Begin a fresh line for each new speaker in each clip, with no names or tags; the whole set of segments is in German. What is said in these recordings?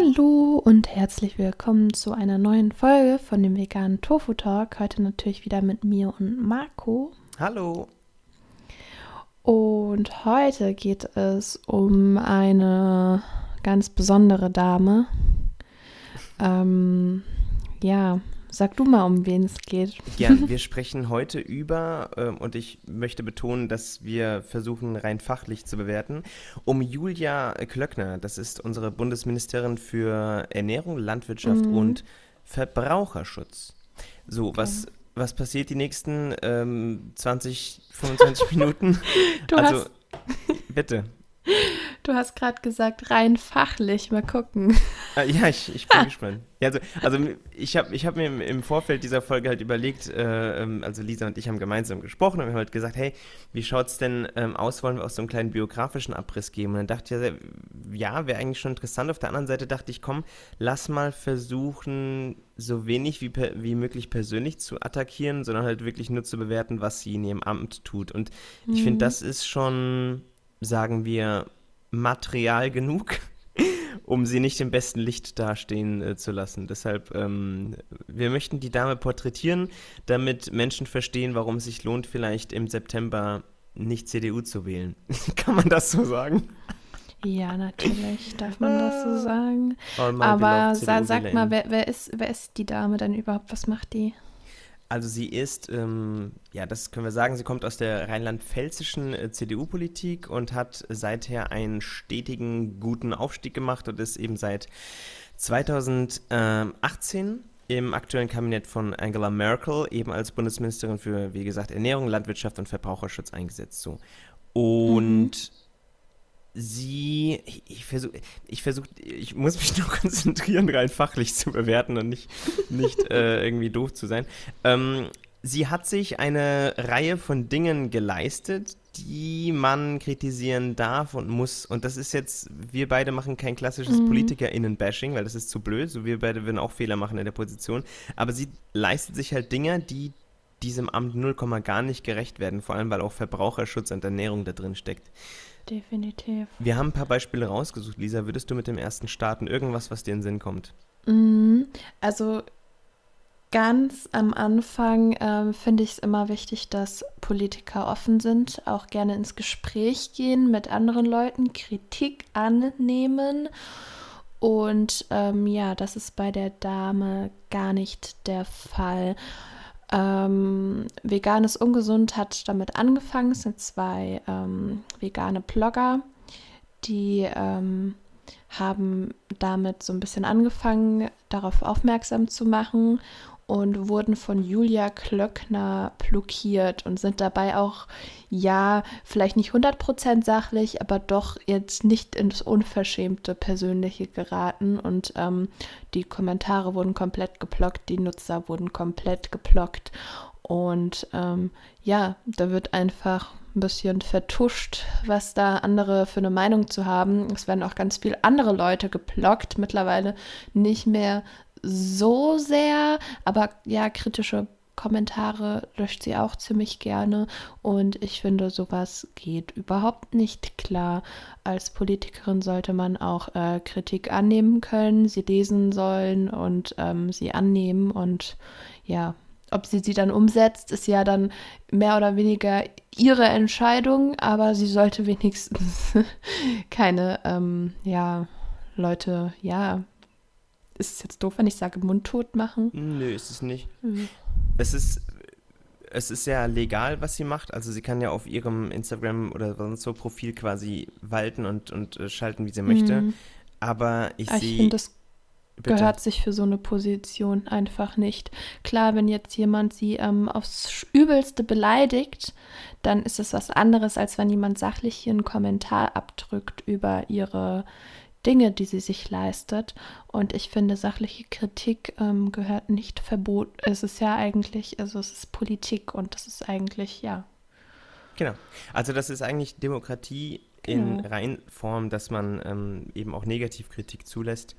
Hallo und herzlich willkommen zu einer neuen Folge von dem veganen Tofu Talk. Heute natürlich wieder mit mir und Marco.
Hallo.
Und heute geht es um eine ganz besondere Dame. Ähm, ja, Sag du mal, um wen es geht.
Ja, wir sprechen heute über, ähm, und ich möchte betonen, dass wir versuchen, rein fachlich zu bewerten, um Julia Klöckner. Das ist unsere Bundesministerin für Ernährung, Landwirtschaft mhm. und Verbraucherschutz. So, okay. was, was passiert die nächsten ähm, 20, 25 Minuten?
Du also, bitte. Du hast gerade gesagt, rein fachlich. Mal gucken.
Ah, ja, ich, ich bin gespannt. Ja, also, also ich habe ich hab mir im, Vorfeld dieser Folge halt überlegt, äh, ähm, also Lisa und ich haben gemeinsam gesprochen und wir haben halt gesagt, hey, wie schaut es denn ähm, aus, wollen wir auch so einen kleinen biografischen Abriss geben? Und dann dachte ich, ja, wäre eigentlich schon interessant. Auf der anderen Seite dachte ich, komm, lass mal versuchen, so wenig wie, wie möglich persönlich zu attackieren, sondern halt wirklich nur zu bewerten, was sie in ihrem Amt tut. Und ich mhm. finde, das ist schon, sagen wir, Material genug, um sie nicht im besten Licht dastehen äh, zu lassen. Deshalb, ähm, wir möchten die Dame porträtieren, damit Menschen verstehen, warum es sich lohnt, vielleicht im September nicht CDU zu wählen. Kann man das so sagen?
Ja, natürlich darf man das so sagen. Aber sa sag mal, wer, wer, ist, wer ist die Dame denn überhaupt? Was macht die?
Also sie ist, ähm, ja, das können wir sagen, sie kommt aus der rheinland-pfälzischen äh, CDU-Politik und hat seither einen stetigen, guten Aufstieg gemacht und ist eben seit 2018 im aktuellen Kabinett von Angela Merkel eben als Bundesministerin für, wie gesagt, Ernährung, Landwirtschaft und Verbraucherschutz eingesetzt. So. Und mhm sie, ich versuche, ich versuche, ich muss mich nur konzentrieren, rein fachlich zu bewerten und nicht, nicht äh, irgendwie doof zu sein. Ähm, sie hat sich eine Reihe von Dingen geleistet, die man kritisieren darf und muss. Und das ist jetzt, wir beide machen kein klassisches mhm. PolitikerInnen-Bashing, weil das ist zu blöd. So wir beide würden auch Fehler machen in der Position. Aber sie leistet sich halt Dinge, die diesem Amt 0, gar nicht gerecht werden. Vor allem, weil auch Verbraucherschutz und Ernährung da drin steckt
definitiv.
Wir haben ein paar Beispiele rausgesucht. Lisa, würdest du mit dem ersten starten? Irgendwas, was dir in den Sinn kommt?
Mhm. Also ganz am Anfang ähm, finde ich es immer wichtig, dass Politiker offen sind, auch gerne ins Gespräch gehen mit anderen Leuten, Kritik annehmen. Und ähm, ja, das ist bei der Dame gar nicht der Fall. Ähm, Vegan ungesund hat damit angefangen. Es sind zwei ähm, vegane Blogger, die ähm, haben damit so ein bisschen angefangen, darauf aufmerksam zu machen und wurden von Julia Klöckner blockiert und sind dabei auch, ja, vielleicht nicht 100% sachlich, aber doch jetzt nicht ins Unverschämte Persönliche geraten und ähm, die Kommentare wurden komplett geblockt, die Nutzer wurden komplett geblockt und ähm, ja, da wird einfach ein bisschen vertuscht, was da andere für eine Meinung zu haben. Es werden auch ganz viele andere Leute geblockt, mittlerweile nicht mehr so sehr, aber ja, kritische Kommentare löscht sie auch ziemlich gerne. Und ich finde, sowas geht überhaupt nicht klar. Als Politikerin sollte man auch äh, Kritik annehmen können, sie lesen sollen und ähm, sie annehmen. Und ja, ob sie sie dann umsetzt, ist ja dann mehr oder weniger ihre Entscheidung, aber sie sollte wenigstens keine, ähm, ja, Leute, ja, ist es jetzt doof, wenn ich sage mundtot machen?
Nö, ist es nicht. Mhm. Es ist es ist sehr legal, was sie macht. Also sie kann ja auf ihrem Instagram oder sonst so Profil quasi walten und, und äh, schalten, wie sie möchte. Mhm. Aber ich, ich sehe. Ich finde, das
Bitte. gehört sich für so eine Position einfach nicht. Klar, wenn jetzt jemand sie ähm, aufs Übelste beleidigt, dann ist es was anderes, als wenn jemand sachlich hier einen Kommentar abdrückt über ihre Dinge, die sie sich leistet. Und ich finde, sachliche Kritik ähm, gehört nicht verboten. Es ist ja eigentlich, also es ist Politik und das ist eigentlich, ja.
Genau. Also das ist eigentlich Demokratie genau. in Reinform, dass man ähm, eben auch Negativkritik zulässt.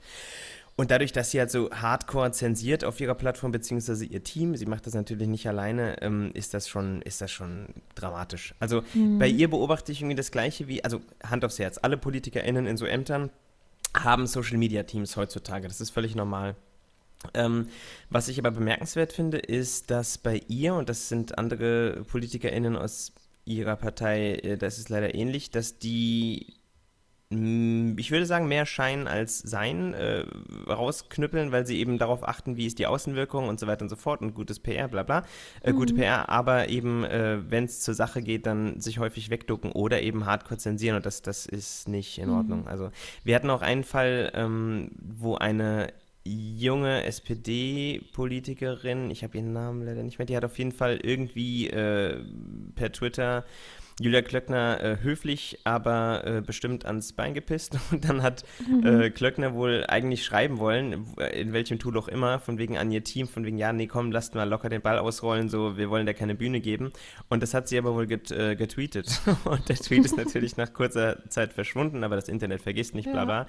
Und dadurch, dass sie halt so hardcore zensiert auf ihrer Plattform, beziehungsweise ihr Team, sie macht das natürlich nicht alleine, ähm, ist, das schon, ist das schon dramatisch. Also mhm. bei ihr beobachte ich irgendwie das Gleiche wie, also Hand aufs Herz, alle PolitikerInnen in so Ämtern haben Social-Media-Teams heutzutage. Das ist völlig normal. Ähm, was ich aber bemerkenswert finde, ist, dass bei ihr, und das sind andere PolitikerInnen aus ihrer Partei, äh, das ist leider ähnlich, dass die ich würde sagen, mehr Schein als Sein äh, rausknüppeln, weil sie eben darauf achten, wie ist die Außenwirkung und so weiter und so fort und gutes PR, bla bla. Äh, mhm. Gute PR, aber eben, äh, wenn es zur Sache geht, dann sich häufig wegducken oder eben hardcore zensieren und das, das ist nicht in mhm. Ordnung. Also wir hatten auch einen Fall, ähm, wo eine junge SPD-Politikerin, ich habe ihren Namen leider nicht mehr, die hat auf jeden Fall irgendwie äh, per Twitter Julia Klöckner äh, höflich, aber äh, bestimmt ans Bein gepisst. Und dann hat mhm. äh, Klöckner wohl eigentlich schreiben wollen, in welchem Tool auch immer, von wegen an ihr Team, von wegen, ja, nee, komm, lasst mal locker den Ball ausrollen, so, wir wollen da keine Bühne geben. Und das hat sie aber wohl get, äh, getweetet. Und der Tweet ist natürlich nach kurzer Zeit verschwunden, aber das Internet vergisst nicht, bla bla.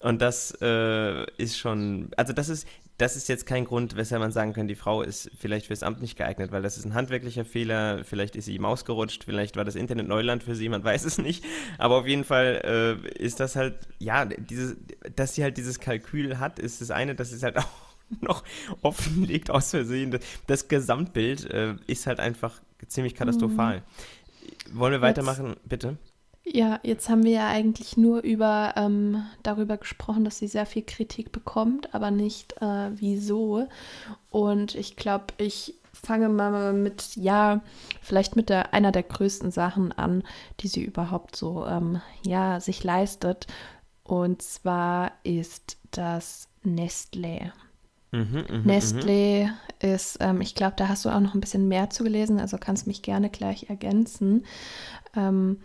Und das äh, ist schon, also das ist, das ist jetzt kein Grund, weshalb man sagen kann, die Frau ist vielleicht fürs Amt nicht geeignet, weil das ist ein handwerklicher Fehler, vielleicht ist sie ihm ausgerutscht, vielleicht war das Internet Neuland für sie, man weiß es nicht. Aber auf jeden Fall äh, ist das halt, ja, dieses, dass sie halt dieses Kalkül hat, ist das eine, dass es halt auch noch offenlegt aus Versehen. Das, das Gesamtbild äh, ist halt einfach ziemlich katastrophal. Mhm. Wollen wir weitermachen, bitte?
Ja, jetzt haben wir ja eigentlich nur über ähm, darüber gesprochen, dass sie sehr viel Kritik bekommt, aber nicht äh, wieso. Und ich glaube, ich fange mal mit, ja, vielleicht mit der einer der größten Sachen an, die sie überhaupt so, ähm, ja, sich leistet. Und zwar ist das Nestlé. Mhm, mh, Nestlé mh. ist, ähm, ich glaube, da hast du auch noch ein bisschen mehr zu gelesen, also kannst mich gerne gleich ergänzen. Ähm,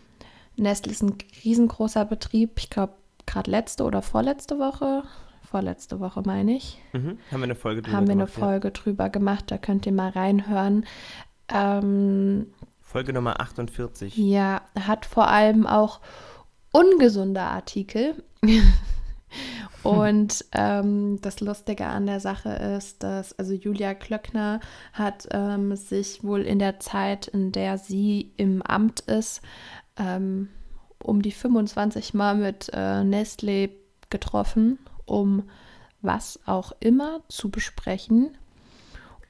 Nestle ist ein riesengroßer Betrieb. Ich glaube, gerade letzte oder vorletzte Woche, vorletzte Woche meine ich.
Mhm. Haben wir eine Folge
drüber Haben wir eine Folge ja. drüber gemacht, da könnt ihr mal reinhören. Ähm,
Folge Nummer 48.
Ja, hat vor allem auch ungesunde Artikel. Und ähm, das Lustige an der Sache ist, dass also Julia Klöckner hat ähm, sich wohl in der Zeit, in der sie im Amt ist, ähm, um die 25 Mal mit äh, Nestlé getroffen, um was auch immer zu besprechen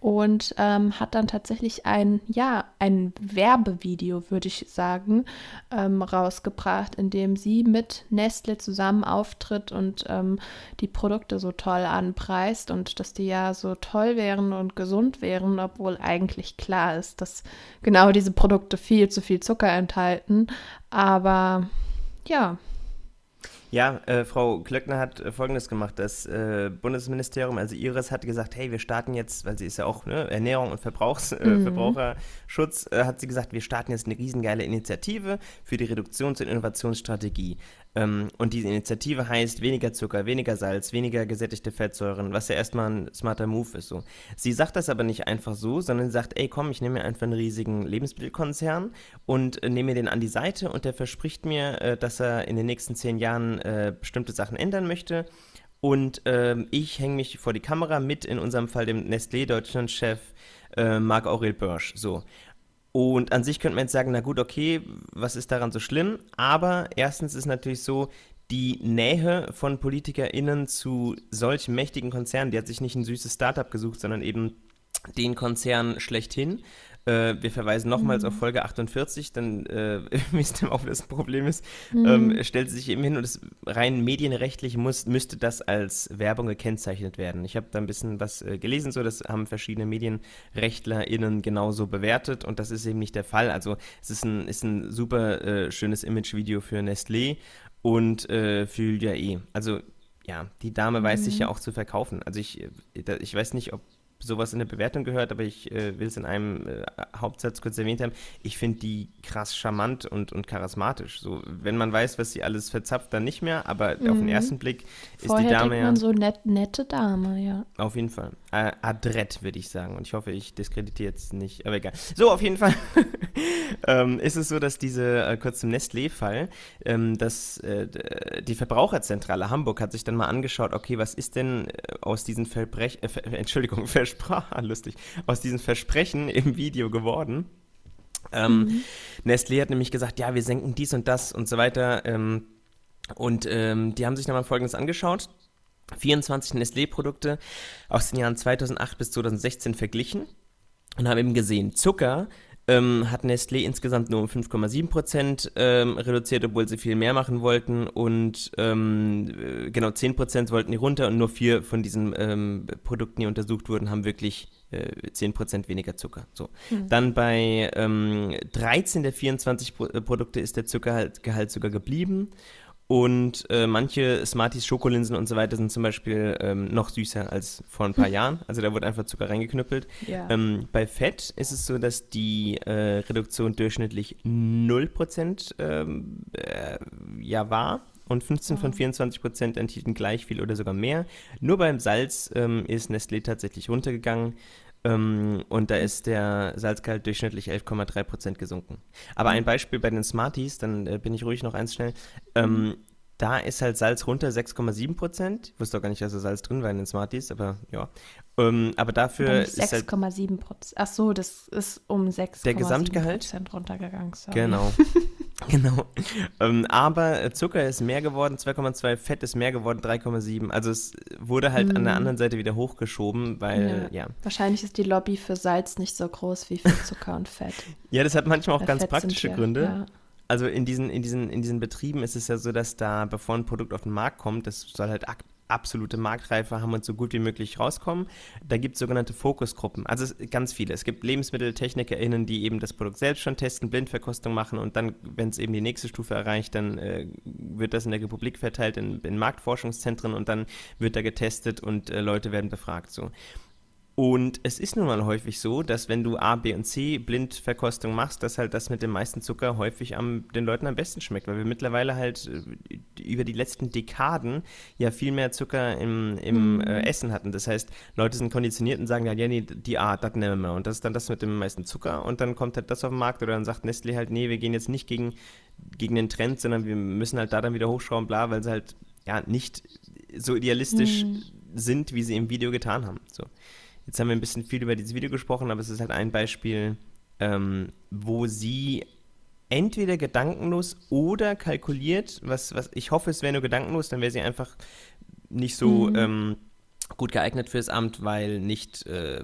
und ähm, hat dann tatsächlich ein, ja, ein Werbevideo, würde ich sagen, ähm, rausgebracht, in dem sie mit Nestle zusammen auftritt und ähm, die Produkte so toll anpreist und dass die ja so toll wären und gesund wären, obwohl eigentlich klar ist, dass genau diese Produkte viel zu viel Zucker enthalten. Aber ja,
ja, äh, Frau Klöckner hat äh, Folgendes gemacht. Das äh, Bundesministerium, also Ihres, hat gesagt, hey, wir starten jetzt, weil sie ist ja auch ne, Ernährung und Verbrauchs, äh, mhm. Verbraucherschutz, äh, hat sie gesagt, wir starten jetzt eine riesengeile Initiative für die Reduktions- und Innovationsstrategie. Ähm, und diese Initiative heißt weniger Zucker, weniger Salz, weniger gesättigte Fettsäuren, was ja erstmal ein smarter Move ist. So. Sie sagt das aber nicht einfach so, sondern sagt, ey komm, ich nehme mir einfach einen riesigen Lebensmittelkonzern und äh, nehme mir den an die Seite und der verspricht mir, dass er in den nächsten zehn Jahren äh, bestimmte Sachen ändern möchte. Und ähm, ich hänge mich vor die Kamera mit, in unserem Fall dem Nestlé-Deutschland-Chef äh, Marc-Aurel Börsch. So. Und an sich könnte man jetzt sagen, na gut, okay, was ist daran so schlimm? Aber erstens ist natürlich so, die Nähe von PolitikerInnen zu solch mächtigen Konzernen, die hat sich nicht ein süßes Startup gesucht, sondern eben den Konzern schlechthin. Äh, wir verweisen nochmals mhm. auf Folge 48, dann äh, wisst ihr auch, was das Problem ist. Mhm. Ähm, stellt sich eben hin und es rein medienrechtlich muss, müsste das als Werbung gekennzeichnet werden. Ich habe da ein bisschen was äh, gelesen, so das haben verschiedene MedienrechtlerInnen genauso bewertet und das ist eben nicht der Fall. Also es ist ein, ist ein super äh, schönes Imagevideo für Nestlé und äh, für Julia E. Also ja, die Dame mhm. weiß sich ja auch zu verkaufen. Also ich, äh, ich weiß nicht, ob sowas in der Bewertung gehört, aber ich äh, will es in einem äh, Hauptsatz kurz erwähnt haben. Ich finde die krass charmant und, und charismatisch. So, wenn man weiß, was sie alles verzapft, dann nicht mehr, aber mhm. auf den mhm. ersten Blick ist
Vorher
die Dame
ja. man so net, nette Dame, ja.
Auf jeden Fall. Äh, adrett, würde ich sagen. Und ich hoffe, ich diskreditiere jetzt nicht, aber egal. So, auf jeden Fall ähm, ist es so, dass diese, äh, kurz zum Nestlé-Fall, ähm, dass äh, die Verbraucherzentrale Hamburg hat sich dann mal angeschaut, okay, was ist denn äh, aus diesen Verbrech äh, Ver Entschuldigung, Versprechen, lustig, aus diesen Versprechen im Video geworden. Ähm, mhm. Nestlé hat nämlich gesagt, ja, wir senken dies und das und so weiter. Ähm, Und ähm, die haben sich nochmal Folgendes angeschaut. 24 Nestlé-Produkte aus den Jahren 2008 bis 2016 verglichen und haben eben gesehen, Zucker ähm, hat Nestlé insgesamt nur um 5,7 Prozent ähm, reduziert, obwohl sie viel mehr machen wollten. Und ähm, äh, genau 10 Prozent wollten die runter und nur vier von diesen ähm, Produkten, die untersucht wurden, haben wirklich äh, 10 Prozent weniger Zucker. So. Hm. Dann bei 13 ähm, der 24 Pro äh, Produkte ist der Zuckergehalt sogar geblieben. Und äh, manche Smarties, Schokolinsen und so weiter sind zum Beispiel ähm, noch süßer als vor ein paar hm. Jahren. Also da wurde einfach Zucker reingeknüppelt. Ja. Ähm, bei Fett ist es so, dass die äh, Reduktion durchschnittlich 0% ähm, äh, ja war. Und 15 von 24 Prozent enthielten gleich viel oder sogar mehr. Nur beim Salz ähm, ist Nestlé tatsächlich runtergegangen. Ähm, und da ist der Salzgehalt durchschnittlich 11,3 Prozent gesunken. Aber ein Beispiel bei den Smarties, dann äh, bin ich ruhig noch eins schnell. Ähm, mhm. Da ist halt Salz runter 6,7 Prozent. Ich wusste auch gar nicht, dass da Salz drin war in den Smarties, aber ja. Ähm, aber dafür ist
6,7 halt Prozent. Ach so, das ist um 6,7 Prozent runtergegangen.
Sorry. Genau. Genau. Ähm, aber Zucker ist mehr geworden, 2,2, Fett ist mehr geworden, 3,7. Also es wurde halt mm. an der mhm. anderen Seite wieder hochgeschoben, weil, ja. ja.
Wahrscheinlich ist die Lobby für Salz nicht so groß wie für Zucker und Fett.
Ja, das hat manchmal auch Bei ganz Fett praktische wir, Gründe. Ja. Also in diesen, in, diesen, in diesen Betrieben ist es ja so, dass da, bevor ein Produkt auf den Markt kommt, das soll halt absolute Marktreife haben und so gut wie möglich rauskommen. Da gibt es sogenannte Fokusgruppen, also ganz viele. Es gibt LebensmitteltechnikerInnen, die eben das Produkt selbst schon testen, Blindverkostung machen und dann, wenn es eben die nächste Stufe erreicht, dann äh, wird das in der Republik verteilt in, in, Marktforschungszentren und dann wird da getestet und äh, Leute werden befragt. So. Und es ist nun mal häufig so, dass wenn du A, B und C Blindverkostung machst, dass halt das mit dem meisten Zucker häufig am, den Leuten am besten schmeckt, weil wir mittlerweile halt äh, über die letzten Dekaden ja viel mehr Zucker im, im mhm. äh, Essen hatten. Das heißt, Leute sind konditioniert und sagen, ja, ja nee, die A, das nehmen wir. Und das ist dann das mit dem meisten Zucker und dann kommt halt das auf den Markt oder dann sagt Nestlé halt, nee, wir gehen jetzt nicht gegen, gegen den Trend, sondern wir müssen halt da dann wieder hochschrauben, bla, weil sie halt ja nicht so idealistisch mhm. sind, wie sie im Video getan haben. So. Jetzt haben wir ein bisschen viel über dieses Video gesprochen, aber es ist halt ein Beispiel, ähm, wo sie entweder gedankenlos oder kalkuliert, was, was ich hoffe, es wäre nur gedankenlos, dann wäre sie einfach nicht so mhm. ähm, gut geeignet fürs Amt, weil nicht, äh,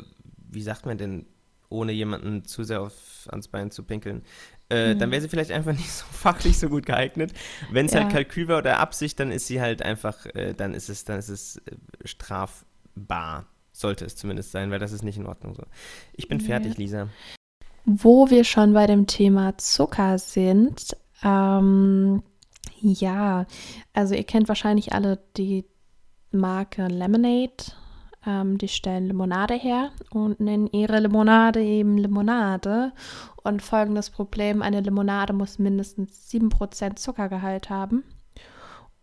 wie sagt man denn, ohne jemanden zu sehr auf, ans Bein zu pinkeln, äh, mhm. dann wäre sie vielleicht einfach nicht so fachlich so gut geeignet. Wenn es halt ja. halt Kalkül war oder Absicht, dann ist sie halt einfach, äh, dann ist es, dann ist es äh, strafbar. Sollte es zumindest sein, weil das ist nicht in Ordnung so. Ich bin nee. fertig, Lisa.
Wo wir schon bei dem Thema Zucker sind, ähm, ja, also ihr kennt wahrscheinlich alle die Marke Lemonade. Ähm, die stellen Limonade her und nennen ihre Limonade eben Limonade. Und folgendes Problem, eine Limonade muss mindestens 7% Zuckergehalt haben.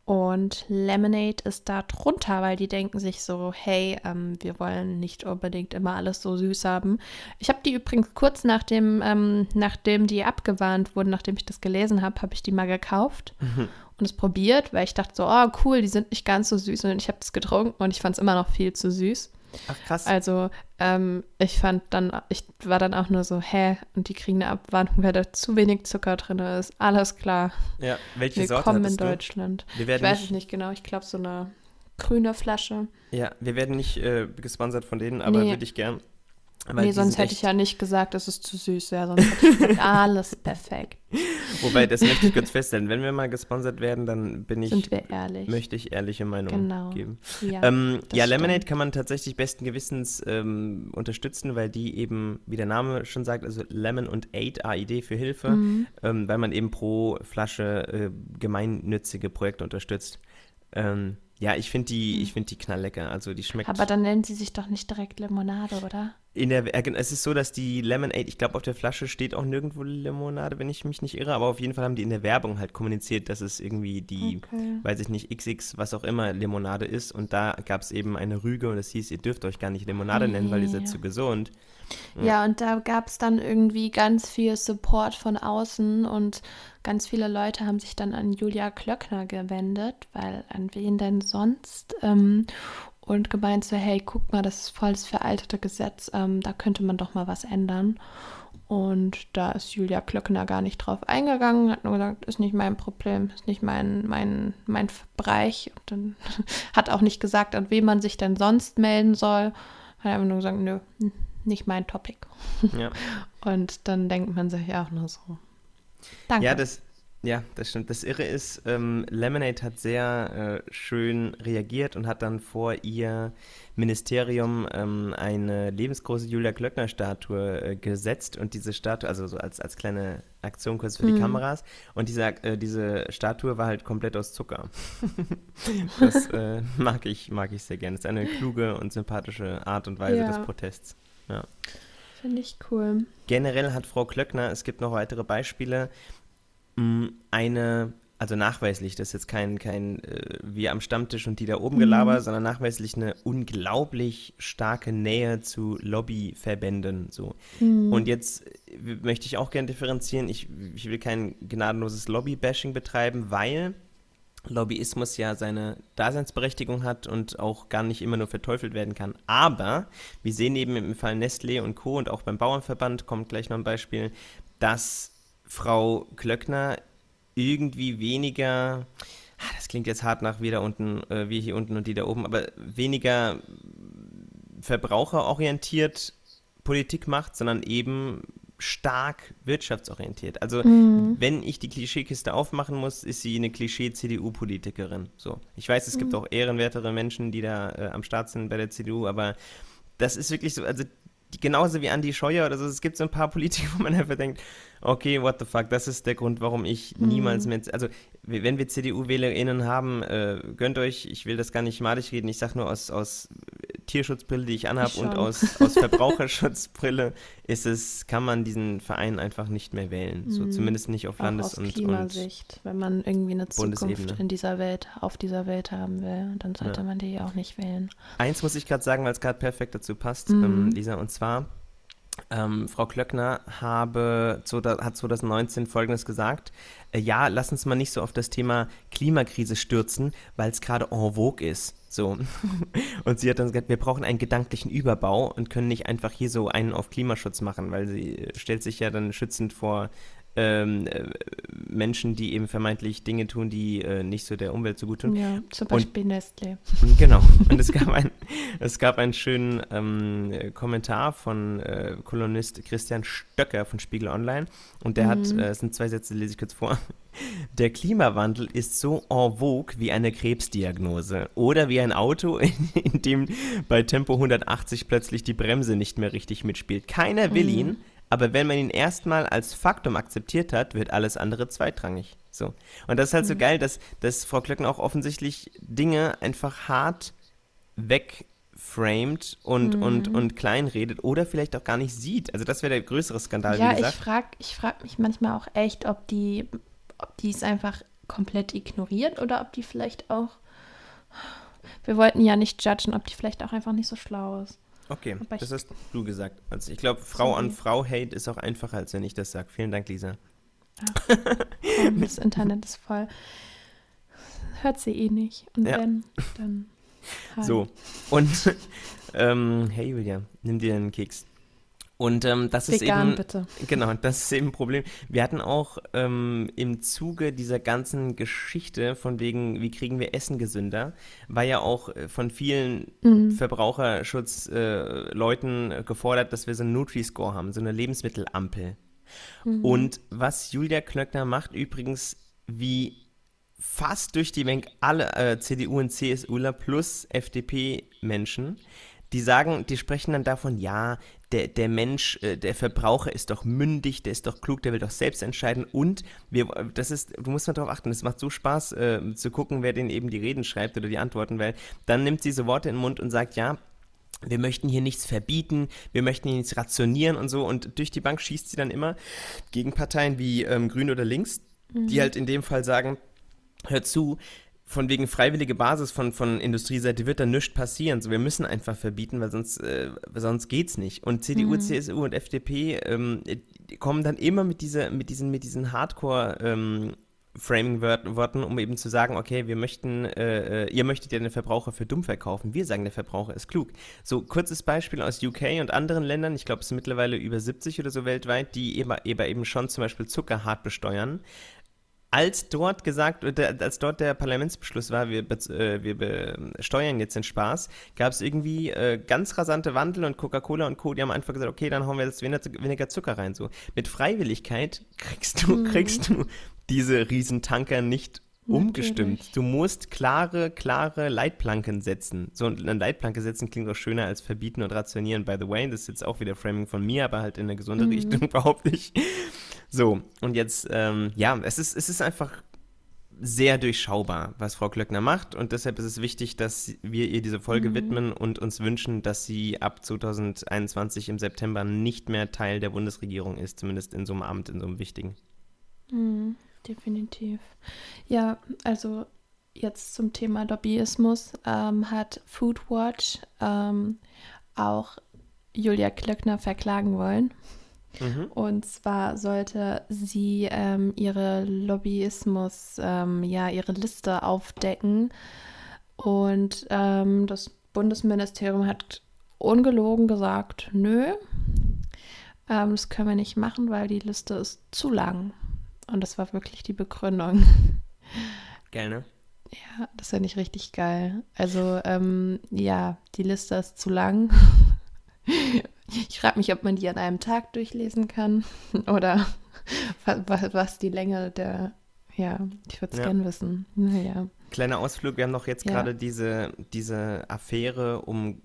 Und Lemonade ist da drunter, weil die denken sich so, hey, ähm, wir wollen nicht unbedingt immer alles so süß haben. Ich habe die übrigens kurz nachdem, ähm, nachdem die abgewarnt wurden, nachdem ich das gelesen habe, habe ich die mal gekauft mhm. und es probiert, weil ich dachte so, oh cool, die sind nicht ganz so süß und ich habe das getrunken und ich fand es immer noch viel zu süß. Ach krass. Also ähm, ich fand dann, ich war dann auch nur so, hä? Und die kriegen eine Abwarnung, weil da zu wenig Zucker drin ist. Alles klar.
Ja, welche
wir
Sorte
kommen in Deutschland. ich weiß es nicht genau. Ich glaube so eine grüne Flasche.
Ja, wir werden nicht äh, gesponsert von denen, aber nee. würde ich gern.
Weil nee, sonst hätte ich ja nicht gesagt, dass es zu süß wäre. Sonst hätte ich gesagt, alles perfekt.
Wobei, das möchte ich kurz feststellen. Wenn wir mal gesponsert werden, dann bin ich.
Sind wir ehrlich.
Möchte ich ehrliche Meinung
genau.
geben. Ja, ähm, ja Lemonade kann man tatsächlich besten Gewissens ähm, unterstützen, weil die eben, wie der Name schon sagt, also Lemon und Aid, AID für Hilfe, mhm. ähm, weil man eben pro Flasche äh, gemeinnützige Projekte unterstützt. Ähm, ja, ich finde die, hm. find die knalllecker. Also die schmeckt.
Aber dann nennen sie sich doch nicht direkt Limonade, oder?
In der, äh, es ist so, dass die Lemonade, ich glaube, auf der Flasche steht auch nirgendwo Limonade, wenn ich mich nicht irre, aber auf jeden Fall haben die in der Werbung halt kommuniziert, dass es irgendwie die, okay. weiß ich nicht, XX, was auch immer, Limonade ist. Und da gab es eben eine Rüge und es hieß, ihr dürft euch gar nicht Limonade nennen, weil ihr seid zu gesund.
Ja, und da gab es dann irgendwie ganz viel Support von außen und ganz viele Leute haben sich dann an Julia Klöckner gewendet, weil an wen denn sonst? Ähm, und gemeint so, hey, guck mal, das ist voll das veraltete Gesetz, ähm, da könnte man doch mal was ändern. Und da ist Julia Klöckner gar nicht drauf eingegangen, hat nur gesagt, ist nicht mein Problem, ist nicht mein, mein, mein Bereich. Und dann hat auch nicht gesagt, an wen man sich denn sonst melden soll. Hat einfach nur gesagt, nö, nicht mein Topic. Ja. Und dann denkt man sich auch nur so.
Danke. Ja, das, ja, das stimmt. Das Irre ist, ähm, Lemonade hat sehr äh, schön reagiert und hat dann vor ihr Ministerium ähm, eine lebensgroße Julia Klöckner-Statue äh, gesetzt und diese Statue, also so als, als kleine Aktion kurz für mhm. die Kameras, und diese, äh, diese Statue war halt komplett aus Zucker. das äh, mag, ich, mag ich sehr gerne. Das ist eine kluge und sympathische Art und Weise ja. des Protests. Ja.
Finde ich cool.
Generell hat Frau Klöckner, es gibt noch weitere Beispiele, Mm, eine, also nachweislich, das ist jetzt kein, kein äh, wir am Stammtisch und die da oben gelabert, mhm. sondern nachweislich eine unglaublich starke Nähe zu Lobbyverbänden. So. Mhm. Und jetzt äh, möchte ich auch gerne differenzieren, ich, ich will kein gnadenloses Lobby-Bashing betreiben, weil Lobbyismus ja seine Daseinsberechtigung hat und auch gar nicht immer nur verteufelt werden kann. Aber wir sehen eben im Fall Nestlé und Co. und auch beim Bauernverband, kommt gleich noch ein Beispiel, dass Frau Klöckner irgendwie weniger, ah, das klingt jetzt hart nach wieder unten, äh, wie hier unten und die da oben, aber weniger verbraucherorientiert Politik macht, sondern eben stark wirtschaftsorientiert. Also mhm. wenn ich die Klischeekiste aufmachen muss, ist sie eine Klischee-CDU-Politikerin. So. Ich weiß, es mhm. gibt auch ehrenwertere Menschen, die da äh, am Start sind bei der CDU, aber das ist wirklich so, also die, genauso wie Andi Scheuer oder so, es gibt so ein paar Politiker, wo man einfach denkt, okay, what the fuck, das ist der Grund, warum ich mhm. niemals mehr, also wenn wir CDU-WählerInnen haben, äh, gönnt euch, ich will das gar nicht malig reden, ich sag nur aus, aus Tierschutzbrille, die ich anhabe und aus, aus Verbraucherschutzbrille ist es, kann man diesen Verein einfach nicht mehr wählen, mhm. so zumindest nicht auf Landes-
aus und, Klimasicht, wenn man irgendwie eine Zukunft in dieser Welt, auf dieser Welt haben will, dann sollte ja. man die auch nicht wählen.
Eins muss ich gerade sagen, weil es gerade perfekt dazu passt, mhm. ähm, Lisa, und zwar ähm, Frau Klöckner habe, hat 2019 Folgendes gesagt. Äh, ja, lass uns mal nicht so auf das Thema Klimakrise stürzen, weil es gerade en vogue ist. So. Und sie hat dann gesagt, wir brauchen einen gedanklichen Überbau und können nicht einfach hier so einen auf Klimaschutz machen, weil sie stellt sich ja dann schützend vor ähm, äh, Menschen, die eben vermeintlich Dinge tun, die äh, nicht so der Umwelt so gut tun.
Ja, zum Beispiel und, Nestle.
Genau. Und es gab, ein, es gab einen schönen ähm, Kommentar von äh, Kolumnist Christian Stöcker von Spiegel Online. Und der mhm. hat, äh, es sind zwei Sätze, lese ich kurz vor. Der Klimawandel ist so en vogue wie eine Krebsdiagnose oder wie ein Auto, in, in dem bei Tempo 180 plötzlich die Bremse nicht mehr richtig mitspielt. Keiner will mhm. ihn aber wenn man ihn erstmal als Faktum akzeptiert hat, wird alles andere zweitrangig. So. Und das ist halt mhm. so geil, dass, dass Frau Klöckner auch offensichtlich Dinge einfach hart wegframed und, mhm. und, und kleinredet oder vielleicht auch gar nicht sieht. Also das wäre der größere Skandal.
Ja, ich frage ich frag mich manchmal auch echt, ob die, ob die es einfach komplett ignoriert oder ob die vielleicht auch. Wir wollten ja nicht judgen, ob die vielleicht auch einfach nicht so schlau ist.
Okay, das hast du gesagt. Also ich glaube, Frau sorry. an Frau Hate ist auch einfacher, als wenn ich das sage. Vielen Dank, Lisa.
Ja. das Internet ist voll. Hört sie eh nicht. Und ja. wenn, dann.
Hi. So. Und ähm, hey Julia, nimm dir einen Keks. Und ähm, das Vegan, ist eben bitte. genau, das ist eben ein Problem. Wir hatten auch ähm, im Zuge dieser ganzen Geschichte von wegen, wie kriegen wir Essen gesünder, war ja auch äh, von vielen mhm. Verbraucherschutzleuten äh, gefordert, dass wir so einen Nutri-Score haben, so eine Lebensmittelampel. Mhm. Und was Julia Klöckner macht übrigens, wie fast durch die Bank alle äh, CDU und CSUler plus FDP-Menschen, die sagen, die sprechen dann davon, ja, der, der Mensch, äh, der Verbraucher ist doch mündig, der ist doch klug, der will doch selbst entscheiden und wir, das ist, du musst mal darauf achten, es macht so Spaß äh, zu gucken, wer denn eben die Reden schreibt oder die Antworten, weil dann nimmt sie so Worte in den Mund und sagt, ja, wir möchten hier nichts verbieten, wir möchten hier nichts rationieren und so und durch die Bank schießt sie dann immer gegen Parteien wie ähm, Grün oder Links, mhm. die halt in dem Fall sagen, hör zu, von wegen freiwillige Basis von, von Industrieseite wird da nichts passieren. So, wir müssen einfach verbieten, weil sonst, äh, sonst geht's nicht. Und CDU, mhm. CSU und FDP ähm, kommen dann immer mit dieser, mit diesen, mit diesen Hardcore- ähm, Framing-Worten, um eben zu sagen, okay, wir möchten, äh, äh, ihr möchtet ja den Verbraucher für dumm verkaufen. Wir sagen, der Verbraucher ist klug. So, kurzes Beispiel aus UK und anderen Ländern, ich glaube, es sind mittlerweile über 70 oder so weltweit, die eben, eben schon zum Beispiel Zucker hart besteuern. Als dort gesagt, als dort der Parlamentsbeschluss war, wir, äh, wir besteuern jetzt den Spaß, gab es irgendwie äh, ganz rasante Wandel und Coca-Cola und Co., die haben einfach gesagt, okay, dann hauen wir jetzt weniger Zucker rein. So. Mit Freiwilligkeit kriegst du, mhm. kriegst du diese Riesentanker nicht umgestimmt. Natürlich. Du musst klare, klare Leitplanken setzen. So eine Leitplanke setzen klingt auch schöner als verbieten und rationieren, by the way. Das ist jetzt auch wieder Framing von mir, aber halt in eine gesunde mhm. Richtung, behaupte ich. So, und jetzt, ähm, ja, es ist, es ist einfach sehr durchschaubar, was Frau Klöckner macht. Und deshalb ist es wichtig, dass wir ihr diese Folge mhm. widmen und uns wünschen, dass sie ab 2021 im September nicht mehr Teil der Bundesregierung ist, zumindest in so einem Amt, in so einem wichtigen.
Mhm definitiv. Ja, also jetzt zum Thema Lobbyismus ähm, hat Foodwatch ähm, auch Julia Klöckner verklagen wollen. Mhm. Und zwar sollte sie ähm, ihre Lobbyismus, ähm, ja, ihre Liste aufdecken. Und ähm, das Bundesministerium hat ungelogen gesagt, nö, ähm, das können wir nicht machen, weil die Liste ist zu lang. Und das war wirklich die Begründung.
Geil, ne?
Ja, das ist ja nicht richtig geil. Also, ähm, ja, die Liste ist zu lang. Ich frage mich, ob man die an einem Tag durchlesen kann oder was, was die Länge der, ja, ich würde es ja. gerne wissen. Naja.
Kleiner Ausflug, wir haben noch jetzt ja. gerade diese, diese Affäre um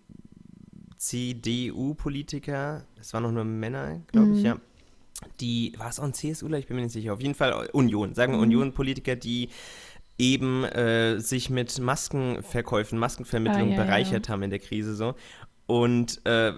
CDU-Politiker, das waren noch nur Männer, glaube mhm. ich, ja, die, war es auch ein CSUler? Ich bin mir nicht sicher. Auf jeden Fall Union, sagen wir mhm. Union-Politiker, die eben äh, sich mit Maskenverkäufen, Maskenvermittlung ah, ja, bereichert haben in der Krise so. Und äh,